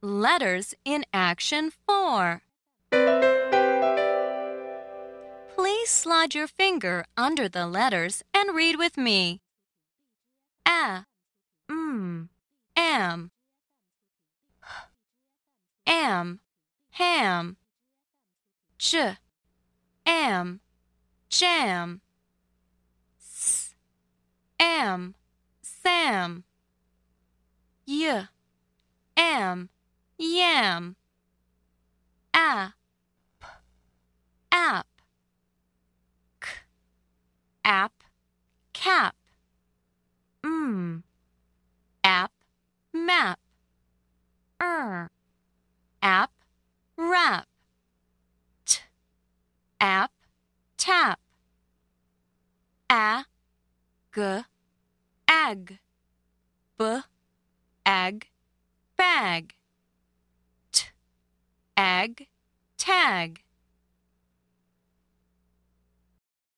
Letters in Action 4. Please slide your finger under the letters and read with me. A, m, am, am, ham, j, am, jam, s, am, sam, y, am, yam, a, p, app, k, app, cap, m, app, map, er, app, rap, t, app, tap, a, g, ag, b, ag, bag, t, ag, tag.